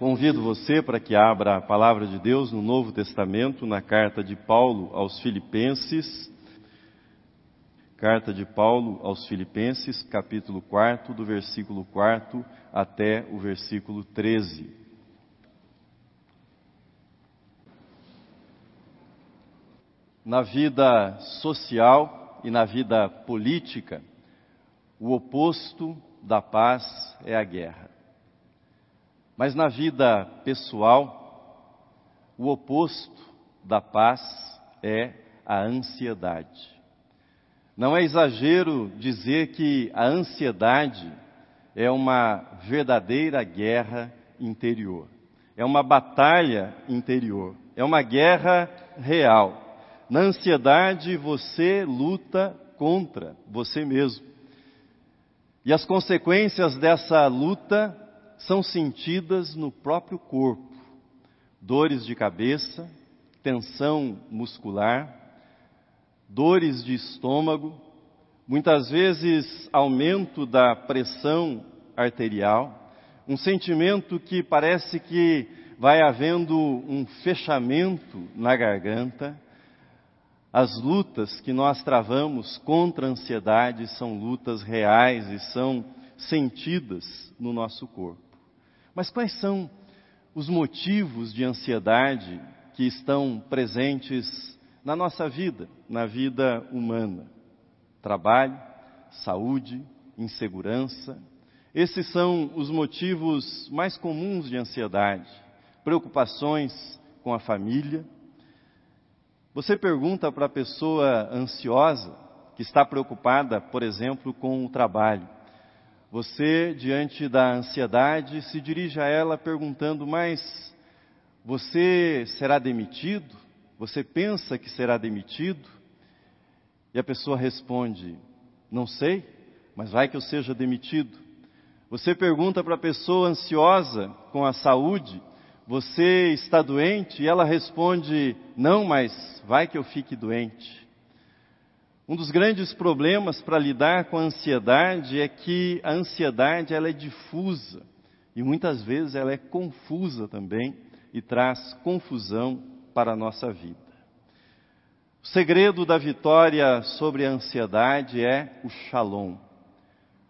Convido você para que abra a palavra de Deus no Novo Testamento, na carta de Paulo aos Filipenses. Carta de Paulo aos Filipenses, capítulo 4, do versículo 4 até o versículo 13. Na vida social e na vida política, o oposto da paz é a guerra. Mas na vida pessoal, o oposto da paz é a ansiedade. Não é exagero dizer que a ansiedade é uma verdadeira guerra interior. É uma batalha interior. É uma guerra real. Na ansiedade você luta contra você mesmo. E as consequências dessa luta são sentidas no próprio corpo: dores de cabeça, tensão muscular, dores de estômago, muitas vezes aumento da pressão arterial, um sentimento que parece que vai havendo um fechamento na garganta. As lutas que nós travamos contra a ansiedade são lutas reais e são sentidas no nosso corpo. Mas quais são os motivos de ansiedade que estão presentes na nossa vida, na vida humana? Trabalho, saúde, insegurança. Esses são os motivos mais comuns de ansiedade. Preocupações com a família. Você pergunta para a pessoa ansiosa, que está preocupada, por exemplo, com o trabalho. Você, diante da ansiedade, se dirige a ela perguntando: Mas você será demitido? Você pensa que será demitido? E a pessoa responde: Não sei, mas vai que eu seja demitido. Você pergunta para a pessoa ansiosa com a saúde: Você está doente? E ela responde: Não, mas vai que eu fique doente. Um dos grandes problemas para lidar com a ansiedade é que a ansiedade ela é difusa e muitas vezes ela é confusa também e traz confusão para a nossa vida. O segredo da vitória sobre a ansiedade é o shalom,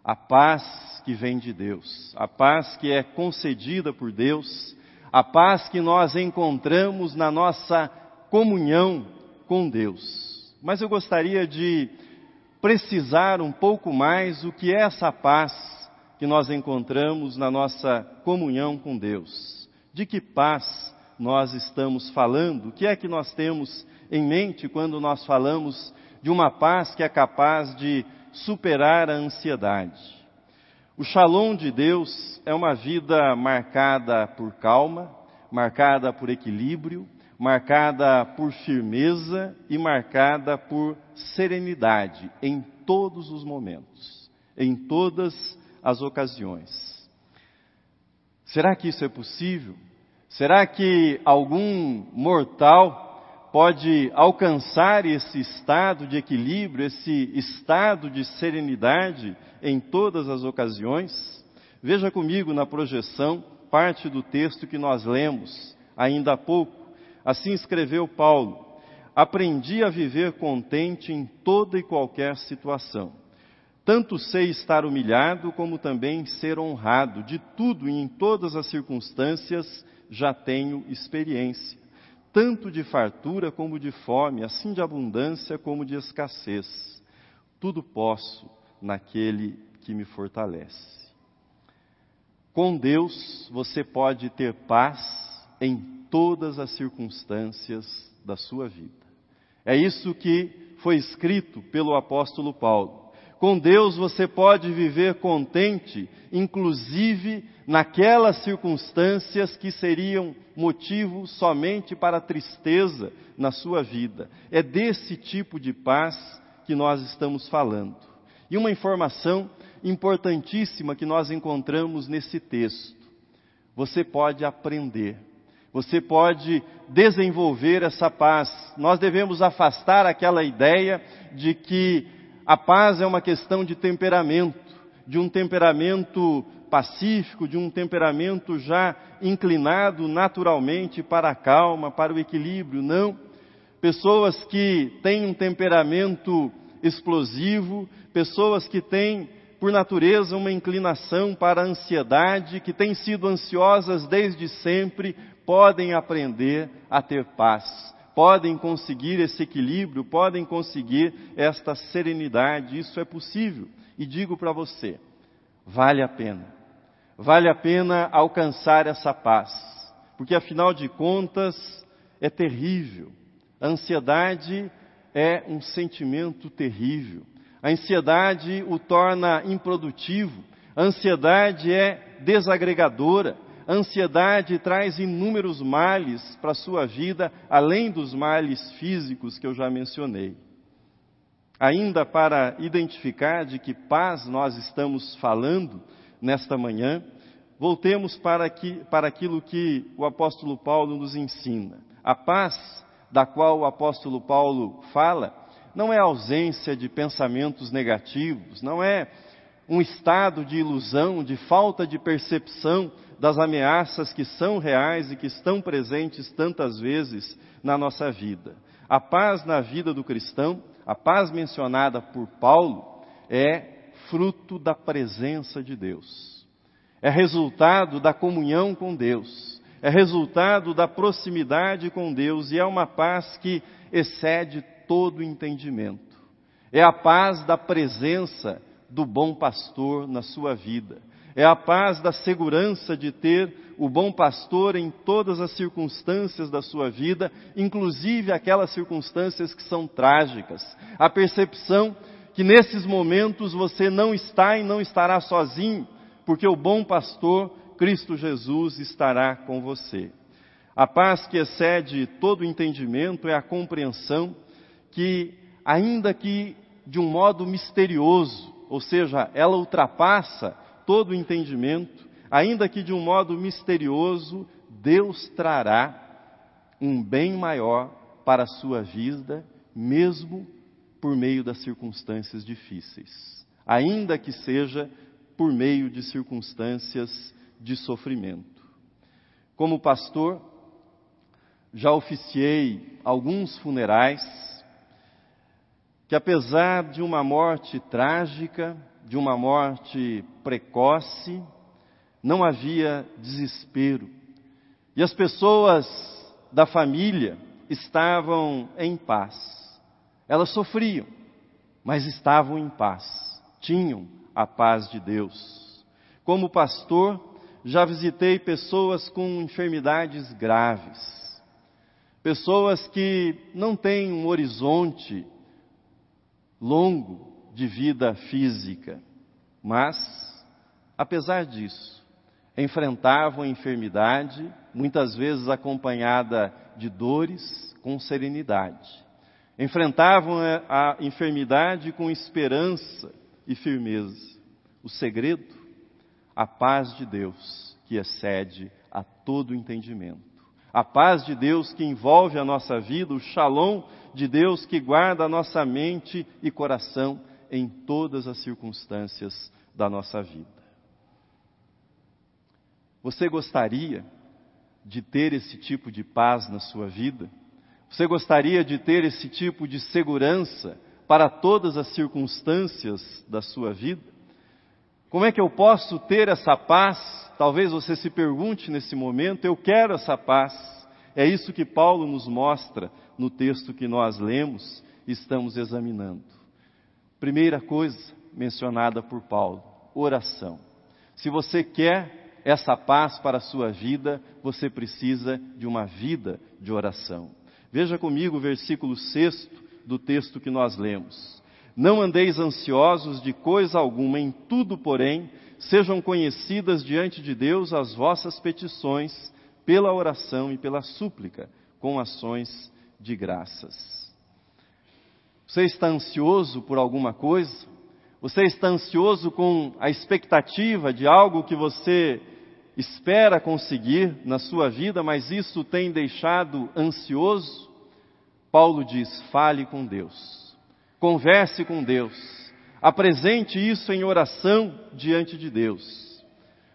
a paz que vem de Deus, a paz que é concedida por Deus, a paz que nós encontramos na nossa comunhão com Deus. Mas eu gostaria de precisar um pouco mais o que é essa paz que nós encontramos na nossa comunhão com Deus. De que paz nós estamos falando? O que é que nós temos em mente quando nós falamos de uma paz que é capaz de superar a ansiedade? O shalom de Deus é uma vida marcada por calma, marcada por equilíbrio, marcada por firmeza e marcada por serenidade em todos os momentos, em todas as ocasiões. Será que isso é possível? Será que algum mortal pode alcançar esse estado de equilíbrio, esse estado de serenidade em todas as ocasiões? Veja comigo na projeção parte do texto que nós lemos ainda há pouco Assim escreveu Paulo: Aprendi a viver contente em toda e qualquer situação. Tanto sei estar humilhado, como também ser honrado. De tudo e em todas as circunstâncias já tenho experiência, tanto de fartura como de fome, assim de abundância como de escassez. Tudo posso naquele que me fortalece. Com Deus você pode ter paz em todas as circunstâncias da sua vida. É isso que foi escrito pelo apóstolo Paulo. Com Deus você pode viver contente, inclusive naquelas circunstâncias que seriam motivo somente para tristeza na sua vida. É desse tipo de paz que nós estamos falando. E uma informação importantíssima que nós encontramos nesse texto: você pode aprender você pode desenvolver essa paz. Nós devemos afastar aquela ideia de que a paz é uma questão de temperamento, de um temperamento pacífico, de um temperamento já inclinado naturalmente para a calma, para o equilíbrio. Não. Pessoas que têm um temperamento explosivo, pessoas que têm, por natureza, uma inclinação para a ansiedade, que têm sido ansiosas desde sempre, podem aprender a ter paz, podem conseguir esse equilíbrio, podem conseguir esta serenidade. Isso é possível. E digo para você, vale a pena. Vale a pena alcançar essa paz, porque afinal de contas é terrível. A ansiedade é um sentimento terrível. A ansiedade o torna improdutivo. A ansiedade é desagregadora. Ansiedade traz inúmeros males para a sua vida, além dos males físicos que eu já mencionei. Ainda para identificar de que paz nós estamos falando nesta manhã, voltemos para, aqui, para aquilo que o apóstolo Paulo nos ensina. A paz da qual o apóstolo Paulo fala não é ausência de pensamentos negativos, não é um estado de ilusão, de falta de percepção das ameaças que são reais e que estão presentes tantas vezes na nossa vida. A paz na vida do cristão, a paz mencionada por Paulo, é fruto da presença de Deus. É resultado da comunhão com Deus. É resultado da proximidade com Deus e é uma paz que excede todo entendimento. É a paz da presença do bom pastor na sua vida é a paz da segurança de ter o bom pastor em todas as circunstâncias da sua vida, inclusive aquelas circunstâncias que são trágicas. A percepção que nesses momentos você não está e não estará sozinho, porque o bom pastor, Cristo Jesus, estará com você. A paz que excede todo entendimento é a compreensão que, ainda que de um modo misterioso, ou seja, ela ultrapassa todo o entendimento, ainda que de um modo misterioso, Deus trará um bem maior para a sua vida, mesmo por meio das circunstâncias difíceis, ainda que seja por meio de circunstâncias de sofrimento. Como pastor, já oficiei alguns funerais que, apesar de uma morte trágica, de uma morte precoce, não havia desespero. E as pessoas da família estavam em paz. Elas sofriam, mas estavam em paz, tinham a paz de Deus. Como pastor, já visitei pessoas com enfermidades graves, pessoas que não têm um horizonte longo de vida física, mas, apesar disso, enfrentavam a enfermidade, muitas vezes acompanhada de dores, com serenidade. Enfrentavam a enfermidade com esperança e firmeza. O segredo? A paz de Deus, que excede a todo entendimento. A paz de Deus que envolve a nossa vida, o shalom de Deus que guarda a nossa mente e coração em todas as circunstâncias da nossa vida. Você gostaria de ter esse tipo de paz na sua vida? Você gostaria de ter esse tipo de segurança para todas as circunstâncias da sua vida? Como é que eu posso ter essa paz? Talvez você se pergunte nesse momento, eu quero essa paz. É isso que Paulo nos mostra no texto que nós lemos estamos examinando. Primeira coisa mencionada por Paulo: oração. Se você quer essa paz para a sua vida, você precisa de uma vida de oração. Veja comigo o versículo 6 do texto que nós lemos. Não andeis ansiosos de coisa alguma, em tudo, porém, sejam conhecidas diante de Deus as vossas petições, pela oração e pela súplica, com ações de graças. Você está ansioso por alguma coisa? Você está ansioso com a expectativa de algo que você espera conseguir na sua vida, mas isso tem deixado ansioso? Paulo diz: fale com Deus, converse com Deus, apresente isso em oração diante de Deus.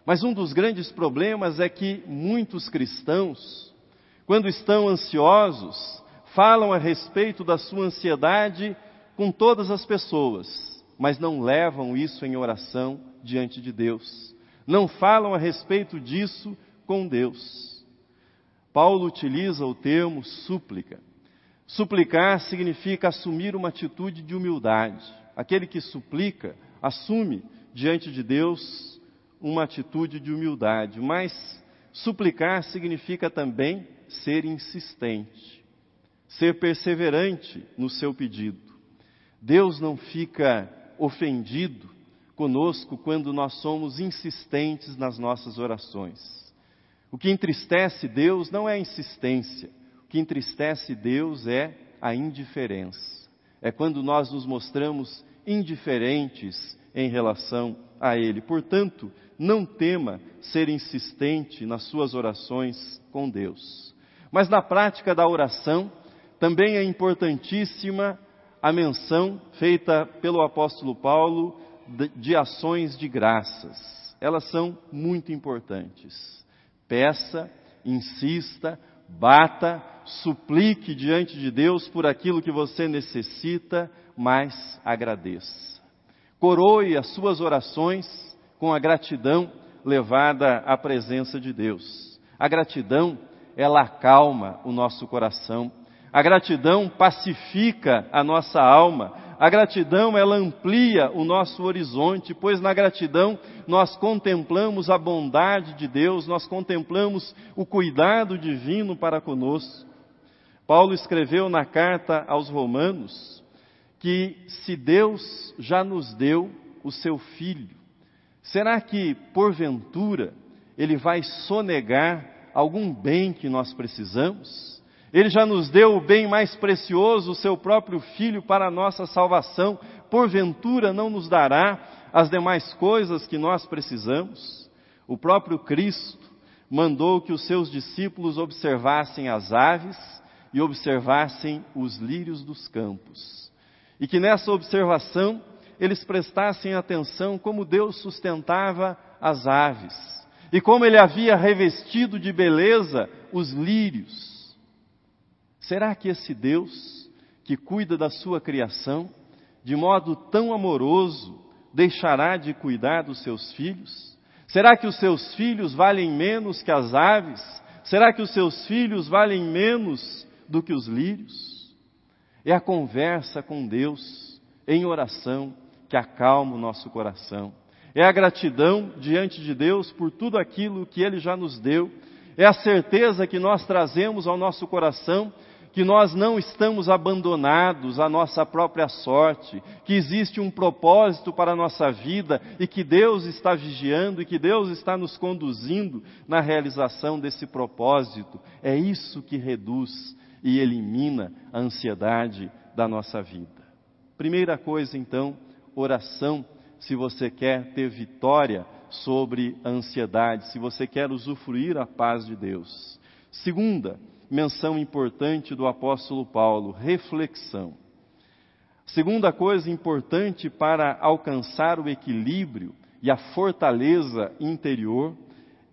Mas um dos grandes problemas é que muitos cristãos, quando estão ansiosos, falam a respeito da sua ansiedade com todas as pessoas, mas não levam isso em oração diante de Deus. Não falam a respeito disso com Deus. Paulo utiliza o termo súplica. Suplicar significa assumir uma atitude de humildade. Aquele que suplica assume diante de Deus uma atitude de humildade, mas suplicar significa também ser insistente, ser perseverante no seu pedido. Deus não fica ofendido conosco quando nós somos insistentes nas nossas orações. O que entristece Deus não é a insistência, o que entristece Deus é a indiferença. É quando nós nos mostramos indiferentes em relação a Ele. Portanto, não tema ser insistente nas suas orações com Deus. Mas na prática da oração, também é importantíssima a menção feita pelo apóstolo Paulo de, ações de graças. Elas são muito importantes. Peça, insista, bata, suplique diante de Deus por aquilo que você necessita, mas agradeça. Coroe as suas orações com a gratidão levada à presença de Deus. A gratidão, ela acalma o nosso coração. A gratidão pacifica a nossa alma. A gratidão, ela amplia o nosso horizonte, pois na gratidão nós contemplamos a bondade de Deus, nós contemplamos o cuidado divino para conosco. Paulo escreveu na carta aos Romanos que se Deus já nos deu o seu Filho, Será que, porventura, ele vai sonegar algum bem que nós precisamos? Ele já nos deu o bem mais precioso, o seu próprio Filho, para a nossa salvação. Porventura não nos dará as demais coisas que nós precisamos? O próprio Cristo mandou que os seus discípulos observassem as aves e observassem os lírios dos campos. E que nessa observação eles prestassem atenção como Deus sustentava as aves e como ele havia revestido de beleza os lírios. Será que esse Deus, que cuida da sua criação de modo tão amoroso, deixará de cuidar dos seus filhos? Será que os seus filhos valem menos que as aves? Será que os seus filhos valem menos do que os lírios? É a conversa com Deus em oração que acalma o nosso coração. É a gratidão diante de Deus por tudo aquilo que Ele já nos deu. É a certeza que nós trazemos ao nosso coração que nós não estamos abandonados à nossa própria sorte, que existe um propósito para a nossa vida e que Deus está vigiando e que Deus está nos conduzindo na realização desse propósito. É isso que reduz e elimina a ansiedade da nossa vida. Primeira coisa, então, oração se você quer ter vitória sobre a ansiedade, se você quer usufruir a paz de Deus. Segunda menção importante do apóstolo Paulo, reflexão. Segunda coisa importante para alcançar o equilíbrio e a fortaleza interior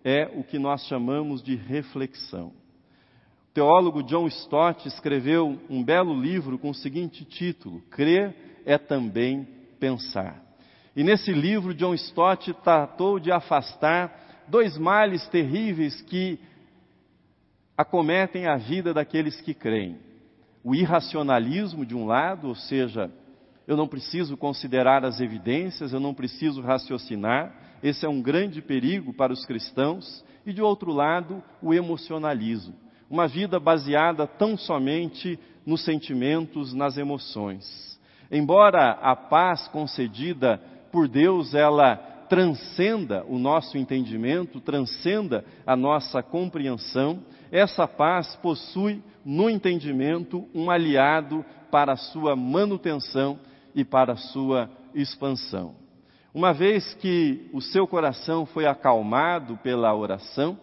é o que nós chamamos de reflexão. O teólogo John Stott escreveu um belo livro com o seguinte título: Crer é também pensar. E nesse livro, John Stott tratou de afastar dois males terríveis que acometem a vida daqueles que creem: o irracionalismo, de um lado, ou seja, eu não preciso considerar as evidências, eu não preciso raciocinar, esse é um grande perigo para os cristãos, e de outro lado, o emocionalismo, uma vida baseada tão somente nos sentimentos, nas emoções. Embora a paz concedida por Deus ela transcenda o nosso entendimento, transcenda a nossa compreensão, essa paz possui no entendimento um aliado para a sua manutenção e para a sua expansão. Uma vez que o seu coração foi acalmado pela oração,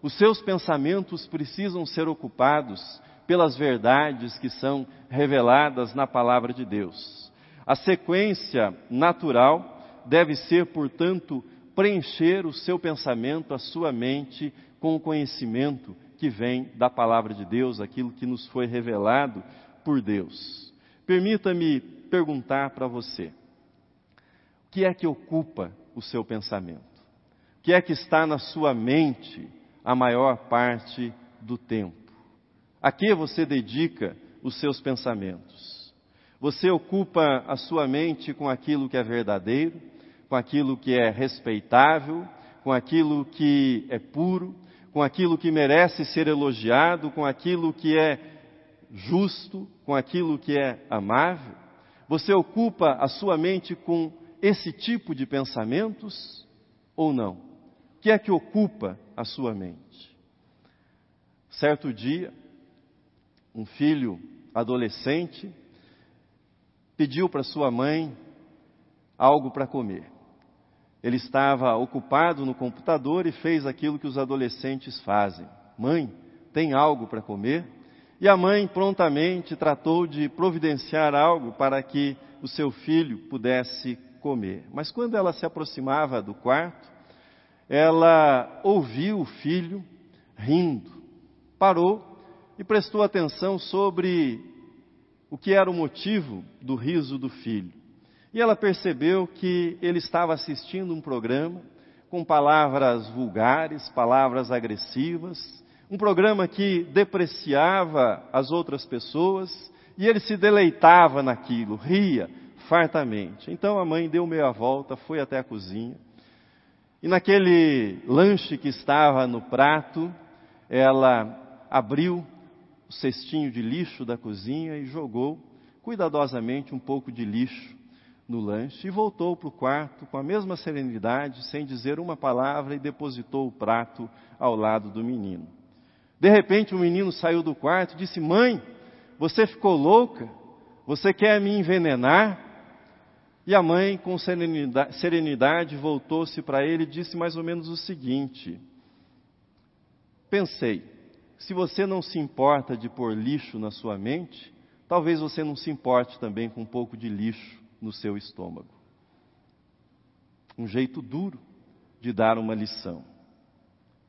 os seus pensamentos precisam ser ocupados pelas verdades que são reveladas na palavra de Deus. A sequência natural deve ser, portanto, preencher o seu pensamento, a sua mente, com o conhecimento que vem da palavra de Deus, aquilo que nos foi revelado por Deus. Permita-me perguntar para você: o que é que ocupa o seu pensamento? O que é que está na sua mente a maior parte do tempo? A que você dedica os seus pensamentos? Você ocupa a sua mente com aquilo que é verdadeiro, com aquilo que é respeitável, com aquilo que é puro, com aquilo que merece ser elogiado, com aquilo que é justo, com aquilo que é amável? Você ocupa a sua mente com esse tipo de pensamentos ou não? O que é que ocupa a sua mente? Certo dia, um filho adolescente pediu para sua mãe algo para comer. Ele estava ocupado no computador e fez aquilo que os adolescentes fazem: Mãe, tem algo para comer? E a mãe prontamente tratou de providenciar algo para que o seu filho pudesse comer. Mas quando ela se aproximava do quarto, ela ouviu o filho rindo, parou e prestou atenção sobre o que era o motivo do riso do filho. E ela percebeu que ele estava assistindo um programa com palavras vulgares, palavras agressivas, um programa que depreciava as outras pessoas e ele se deleitava naquilo, ria fartamente. Então a mãe deu meia volta, foi até a cozinha e naquele lanche que estava no prato, ela abriu o cestinho de lixo da cozinha e jogou cuidadosamente um pouco de lixo no lanche e voltou para o quarto com a mesma serenidade, sem dizer uma palavra, e depositou o prato ao lado do menino. De repente o menino saiu do quarto e disse: Mãe, você ficou louca? Você quer me envenenar? E a mãe, com serenidade, serenidade voltou-se para ele e disse mais ou menos o seguinte: Pensei, se você não se importa de pôr lixo na sua mente, talvez você não se importe também com um pouco de lixo no seu estômago. Um jeito duro de dar uma lição.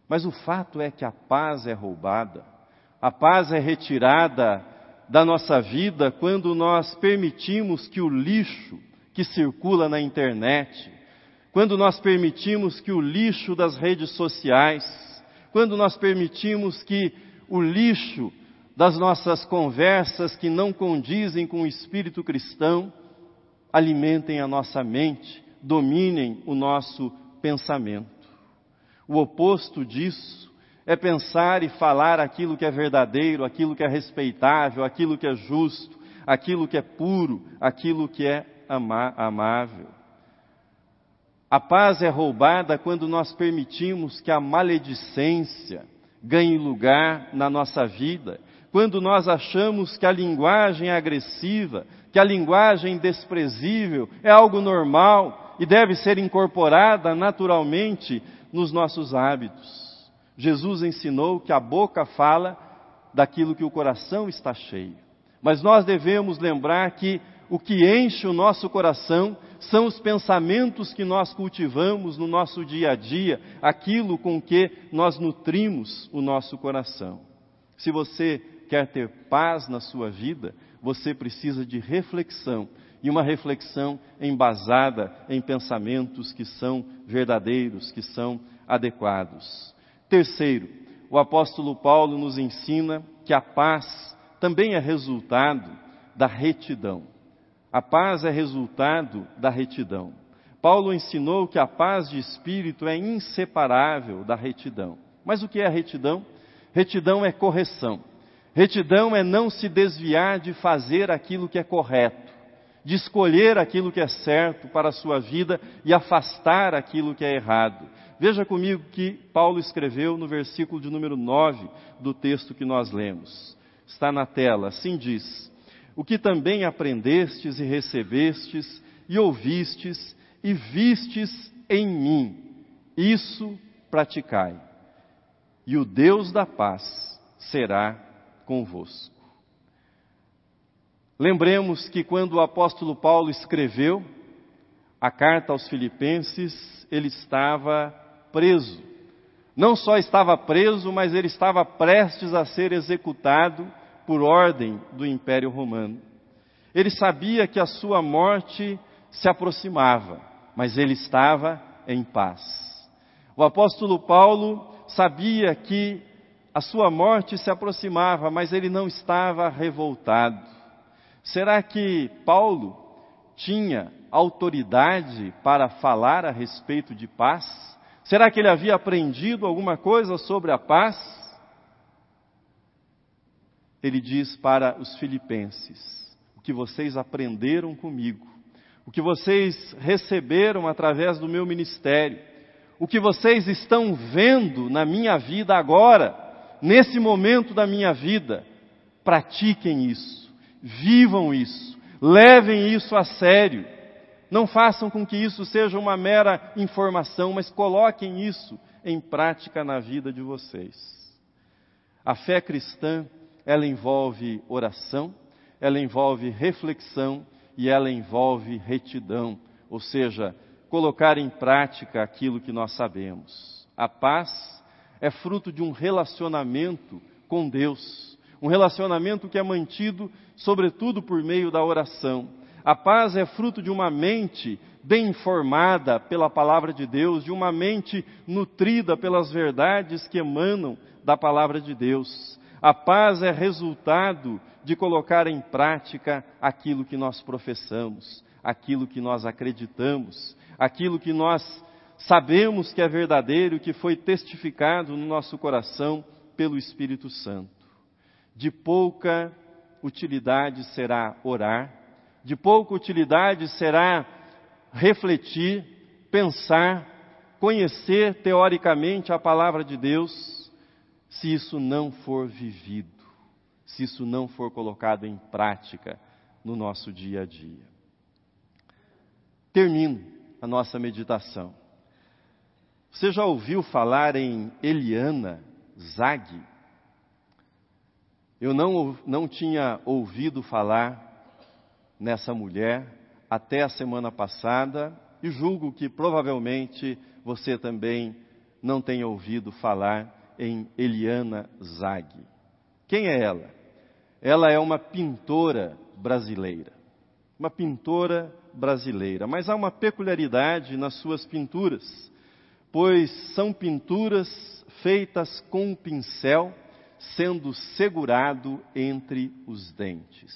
Mas o fato é que a paz é roubada, a paz é retirada da nossa vida quando nós permitimos que o lixo que circula na internet, quando nós permitimos que o lixo das redes sociais, quando nós permitimos que o lixo das nossas conversas que não condizem com o espírito cristão alimentem a nossa mente, dominem o nosso pensamento. O oposto disso é pensar e falar aquilo que é verdadeiro, aquilo que é respeitável, aquilo que é justo, aquilo que é puro, aquilo que é amável. A paz é roubada quando nós permitimos que a maledicência ganhe lugar na nossa vida, quando nós achamos que a linguagem agressiva, que a linguagem desprezível é algo normal e deve ser incorporada naturalmente nos nossos hábitos. Jesus ensinou que a boca fala daquilo que o coração está cheio. Mas nós devemos lembrar que o que enche o nosso coração são os pensamentos que nós cultivamos no nosso dia a dia, aquilo com que nós nutrimos o nosso coração. Se você quer ter paz na sua vida, você precisa de reflexão e uma reflexão embasada em pensamentos que são verdadeiros, que são adequados. Terceiro, o apóstolo Paulo nos ensina que a paz também é resultado da retidão. A paz é resultado da retidão. Paulo ensinou que a paz de espírito é inseparável da retidão. Mas o que é a retidão? Retidão é correção. Retidão é não se desviar de fazer aquilo que é correto, de escolher aquilo que é certo para a sua vida e afastar aquilo que é errado. Veja comigo que Paulo escreveu no versículo de número 9 do texto que nós lemos. Está na tela, assim diz: O que também aprendestes e recebestes e ouvistes e vistes em mim, isso praticai. E o Deus da paz será convosco. Lembremos que quando o apóstolo Paulo escreveu, a carta aos Filipenses, ele estava preso. Não só estava preso, mas ele estava prestes a ser executado por ordem do Império Romano. Ele sabia que a sua morte se aproximava, mas ele estava em paz. O apóstolo Paulo sabia que a sua morte se aproximava, mas ele não estava revoltado. Será que Paulo tinha autoridade para falar a respeito de paz? Será que ele havia aprendido alguma coisa sobre a paz? Ele diz para os filipenses: O que vocês aprenderam comigo, o que vocês receberam através do meu ministério, o que vocês estão vendo na minha vida agora, nesse momento da minha vida, pratiquem isso, vivam isso, levem isso a sério. Não façam com que isso seja uma mera informação, mas coloquem isso em prática na vida de vocês. A fé cristã, ela envolve oração, ela envolve reflexão e ela envolve retidão, ou seja, colocar em prática aquilo que nós sabemos. A paz é fruto de um relacionamento com Deus, um relacionamento que é mantido, sobretudo, por meio da oração. A paz é fruto de uma mente bem informada pela palavra de Deus, de uma mente nutrida pelas verdades que emanam da palavra de Deus. A paz é resultado de colocar em prática aquilo que nós professamos, aquilo que nós acreditamos, aquilo que nós sabemos que é verdadeiro, que foi testificado no nosso coração pelo Espírito Santo. De pouca utilidade será orar, de pouca utilidade será refletir, pensar, conhecer teoricamente a palavra de Deus, se isso não for vivido, se isso não for colocado em prática no nosso dia a dia. Termino a nossa meditação. Você já ouviu falar em Eliana Zag? Eu não, não tinha ouvido falar nessa mulher até a semana passada e julgo que provavelmente você também não tenha ouvido falar em Eliana Zag. Quem é ela? Ela é uma pintora brasileira. Uma pintora brasileira. Mas há uma peculiaridade nas suas pinturas pois são pinturas feitas com um pincel, sendo segurado entre os dentes.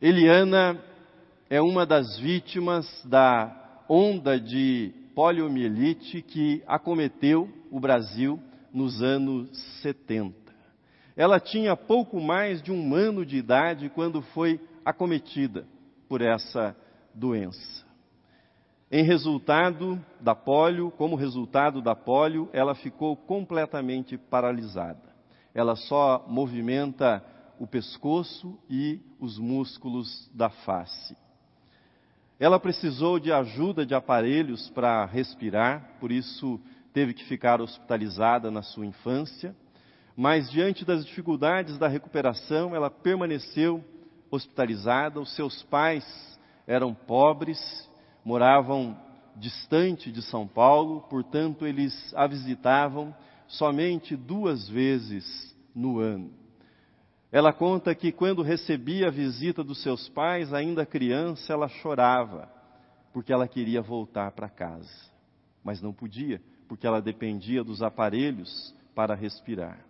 Eliana é uma das vítimas da onda de poliomielite que acometeu o Brasil nos anos 70. Ela tinha pouco mais de um ano de idade quando foi acometida por essa doença. Em resultado da polio, como resultado da polio, ela ficou completamente paralisada. Ela só movimenta o pescoço e os músculos da face. Ela precisou de ajuda de aparelhos para respirar, por isso teve que ficar hospitalizada na sua infância. Mas diante das dificuldades da recuperação, ela permaneceu hospitalizada. Os seus pais eram pobres moravam distante de São Paulo, portanto, eles a visitavam somente duas vezes no ano. Ela conta que quando recebia a visita dos seus pais, ainda criança, ela chorava, porque ela queria voltar para casa, mas não podia, porque ela dependia dos aparelhos para respirar.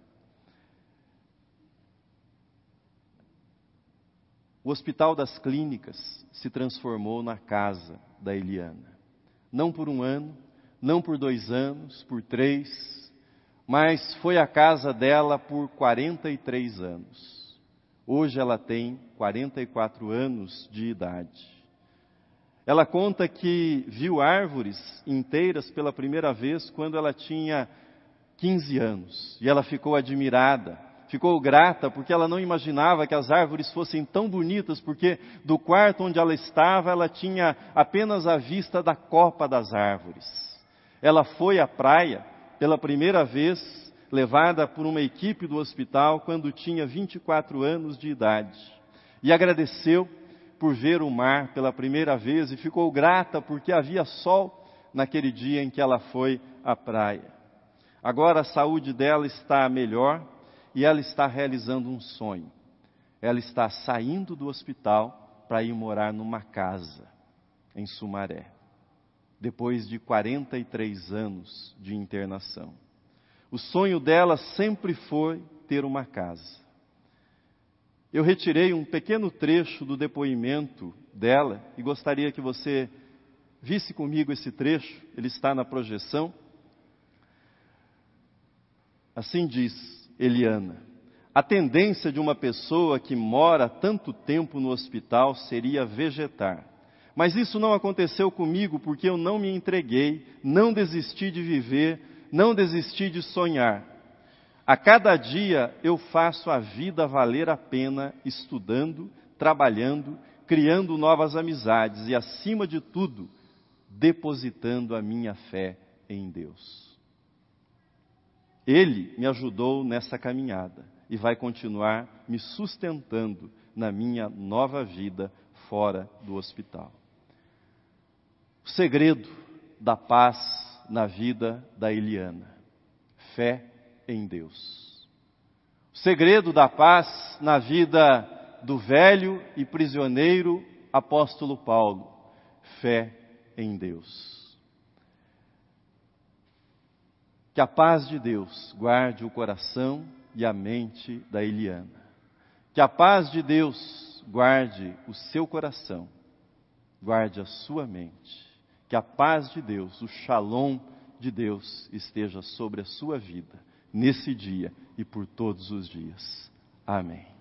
O Hospital das Clínicas se transformou na casa da Eliana. Não por um ano, não por dois anos, por três, mas foi a casa dela por 43 anos. Hoje ela tem 44 anos de idade. Ela conta que viu árvores inteiras pela primeira vez quando ela tinha 15 anos. E ela ficou admirada ficou grata porque ela não imaginava que as árvores fossem tão bonitas, porque do quarto onde ela estava, ela tinha apenas a vista da copa das árvores. Ela foi à praia pela primeira vez, levada por uma equipe do hospital, quando tinha 24 anos de idade. E agradeceu por ver o mar pela primeira vez e ficou grata porque havia sol naquele dia em que ela foi à praia. Agora a saúde dela está melhor e ela está realizando um sonho. Ela está saindo do hospital para ir morar numa casa em Sumaré, depois de 43 anos de internação. O sonho dela sempre foi ter uma casa. Eu retirei um pequeno trecho do depoimento dela e gostaria que você visse comigo esse trecho, ele está na projeção. Assim diz Eliana: a tendência de uma pessoa que mora tanto tempo no hospital seria vegetar. Mas isso não aconteceu comigo porque eu não me entreguei, não desisti de viver, não desisti de sonhar. A cada dia eu faço a vida valer a pena estudando, trabalhando, criando novas amizades e, acima de tudo, depositando a minha fé em Deus. Ele me ajudou nessa caminhada e vai continuar me sustentando na minha nova vida fora do hospital. O segredo da paz na vida da Eliana: fé em Deus. O segredo da paz na vida do velho e prisioneiro apóstolo Paulo: fé em Deus. Que a paz de Deus guarde o coração e a mente da Eliana. Que a paz de Deus guarde o seu coração, guarde a sua mente. Que a paz de Deus, o shalom de Deus esteja sobre a sua vida, nesse dia e por todos os dias. Amém.